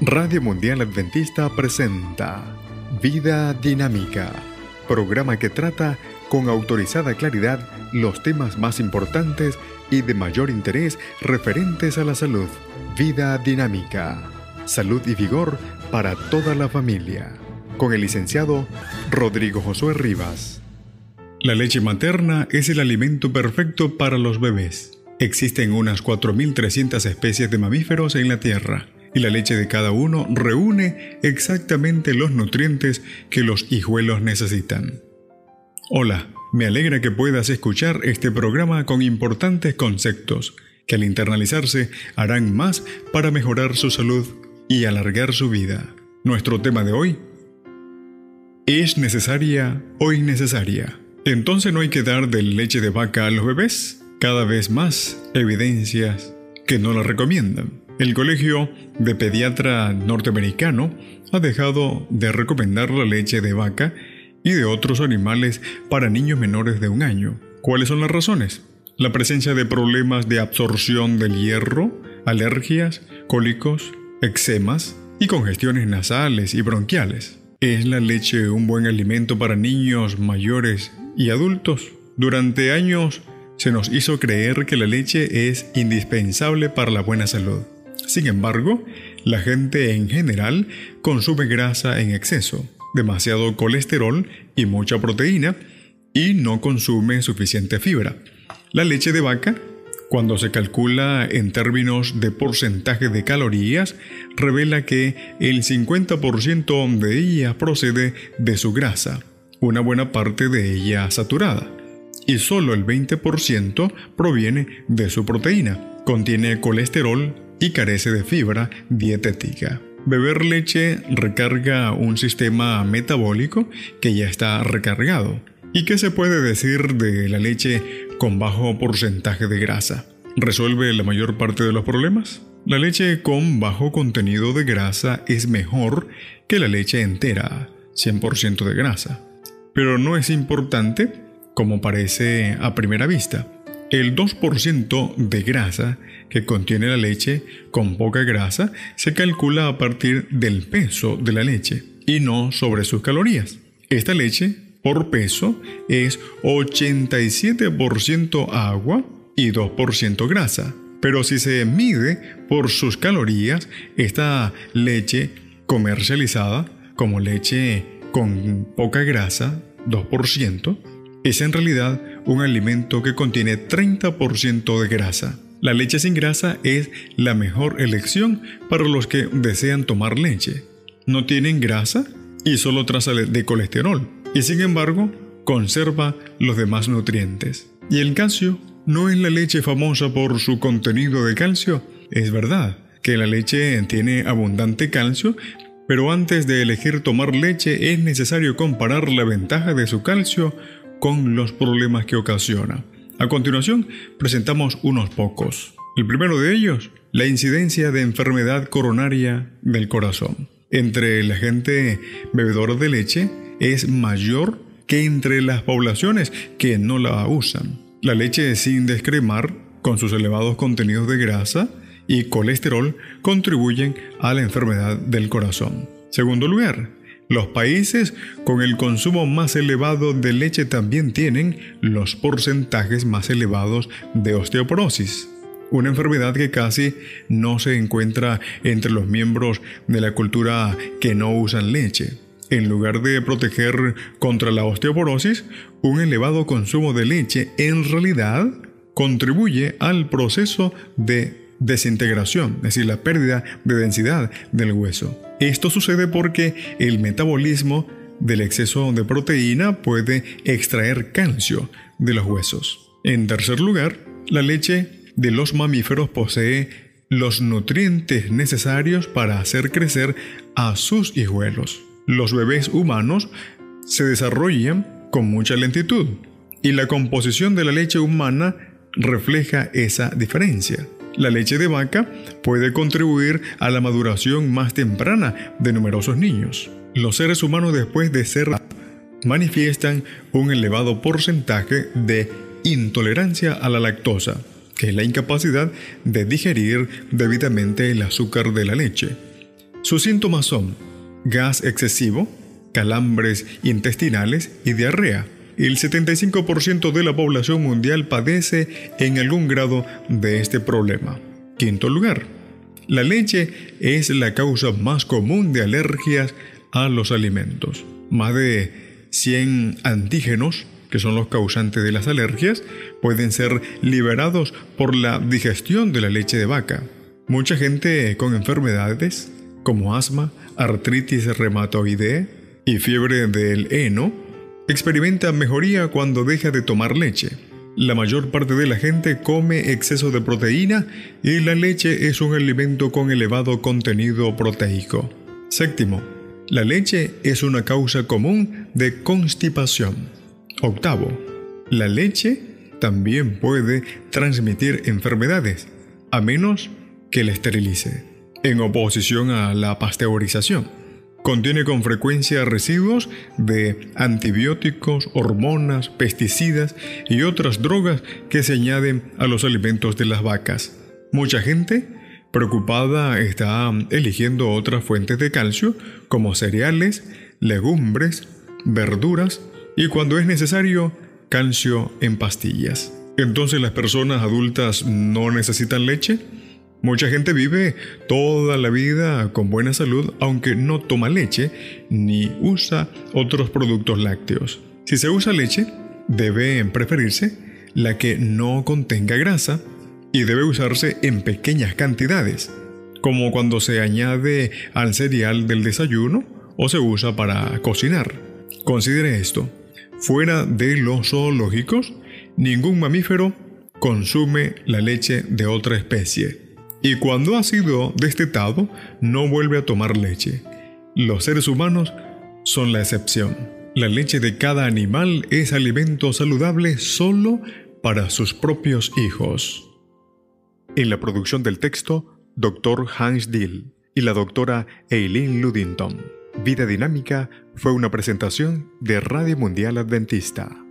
Radio Mundial Adventista presenta Vida Dinámica, programa que trata con autorizada claridad los temas más importantes y de mayor interés referentes a la salud. Vida Dinámica, salud y vigor para toda la familia. Con el licenciado Rodrigo Josué Rivas. La leche materna es el alimento perfecto para los bebés. Existen unas 4.300 especies de mamíferos en la Tierra y la leche de cada uno reúne exactamente los nutrientes que los hijuelos necesitan. Hola, me alegra que puedas escuchar este programa con importantes conceptos que al internalizarse harán más para mejorar su salud y alargar su vida. Nuestro tema de hoy ¿Es necesaria o innecesaria? Entonces no hay que dar de leche de vaca a los bebés. Cada vez más evidencias que no la recomiendan. El Colegio de Pediatra norteamericano ha dejado de recomendar la leche de vaca y de otros animales para niños menores de un año. ¿Cuáles son las razones? La presencia de problemas de absorción del hierro, alergias, cólicos, eczemas y congestiones nasales y bronquiales. ¿Es la leche un buen alimento para niños mayores y adultos? Durante años se nos hizo creer que la leche es indispensable para la buena salud. Sin embargo, la gente en general consume grasa en exceso, demasiado colesterol y mucha proteína, y no consume suficiente fibra. La leche de vaca, cuando se calcula en términos de porcentaje de calorías, revela que el 50% de ella procede de su grasa, una buena parte de ella saturada, y solo el 20% proviene de su proteína. Contiene colesterol, y carece de fibra dietética. Beber leche recarga un sistema metabólico que ya está recargado. ¿Y qué se puede decir de la leche con bajo porcentaje de grasa? ¿Resuelve la mayor parte de los problemas? La leche con bajo contenido de grasa es mejor que la leche entera, 100% de grasa. Pero no es importante como parece a primera vista. El 2% de grasa que contiene la leche con poca grasa se calcula a partir del peso de la leche y no sobre sus calorías. Esta leche por peso es 87% agua y 2% grasa. Pero si se mide por sus calorías, esta leche comercializada como leche con poca grasa, 2%, es en realidad un alimento que contiene 30% de grasa. La leche sin grasa es la mejor elección para los que desean tomar leche. No tienen grasa y solo traza de colesterol, y sin embargo conserva los demás nutrientes. ¿Y el calcio? ¿No es la leche famosa por su contenido de calcio? Es verdad que la leche tiene abundante calcio, pero antes de elegir tomar leche es necesario comparar la ventaja de su calcio con los problemas que ocasiona. A continuación, presentamos unos pocos. El primero de ellos, la incidencia de enfermedad coronaria del corazón. Entre la gente bebedora de leche es mayor que entre las poblaciones que no la usan. La leche sin descremar, con sus elevados contenidos de grasa y colesterol, contribuyen a la enfermedad del corazón. Segundo lugar, los países con el consumo más elevado de leche también tienen los porcentajes más elevados de osteoporosis, una enfermedad que casi no se encuentra entre los miembros de la cultura que no usan leche. En lugar de proteger contra la osteoporosis, un elevado consumo de leche en realidad contribuye al proceso de desintegración, es decir, la pérdida de densidad del hueso. Esto sucede porque el metabolismo del exceso de proteína puede extraer calcio de los huesos. En tercer lugar, la leche de los mamíferos posee los nutrientes necesarios para hacer crecer a sus hijuelos. Los bebés humanos se desarrollan con mucha lentitud y la composición de la leche humana refleja esa diferencia. La leche de vaca puede contribuir a la maduración más temprana de numerosos niños. Los seres humanos después de ser manifiestan un elevado porcentaje de intolerancia a la lactosa, que es la incapacidad de digerir debidamente el azúcar de la leche. Sus síntomas son gas excesivo, calambres intestinales y diarrea. El 75% de la población mundial padece en algún grado de este problema. Quinto lugar, la leche es la causa más común de alergias a los alimentos. Más de 100 antígenos, que son los causantes de las alergias, pueden ser liberados por la digestión de la leche de vaca. Mucha gente con enfermedades como asma, artritis reumatoide y fiebre del heno experimenta mejoría cuando deja de tomar leche. La mayor parte de la gente come exceso de proteína y la leche es un alimento con elevado contenido proteico. Séptimo, la leche es una causa común de constipación. Octavo, la leche también puede transmitir enfermedades, a menos que la esterilice, en oposición a la pasteurización. Contiene con frecuencia residuos de antibióticos, hormonas, pesticidas y otras drogas que se añaden a los alimentos de las vacas. Mucha gente preocupada está eligiendo otras fuentes de calcio como cereales, legumbres, verduras y cuando es necesario, calcio en pastillas. Entonces las personas adultas no necesitan leche. Mucha gente vive toda la vida con buena salud aunque no toma leche ni usa otros productos lácteos. Si se usa leche, debe preferirse la que no contenga grasa y debe usarse en pequeñas cantidades, como cuando se añade al cereal del desayuno o se usa para cocinar. Considere esto. Fuera de los zoológicos, ningún mamífero consume la leche de otra especie y cuando ha sido destetado no vuelve a tomar leche. Los seres humanos son la excepción. La leche de cada animal es alimento saludable solo para sus propios hijos. En la producción del texto, Dr. Hans Dill y la doctora Eileen Ludington. Vida Dinámica fue una presentación de Radio Mundial Adventista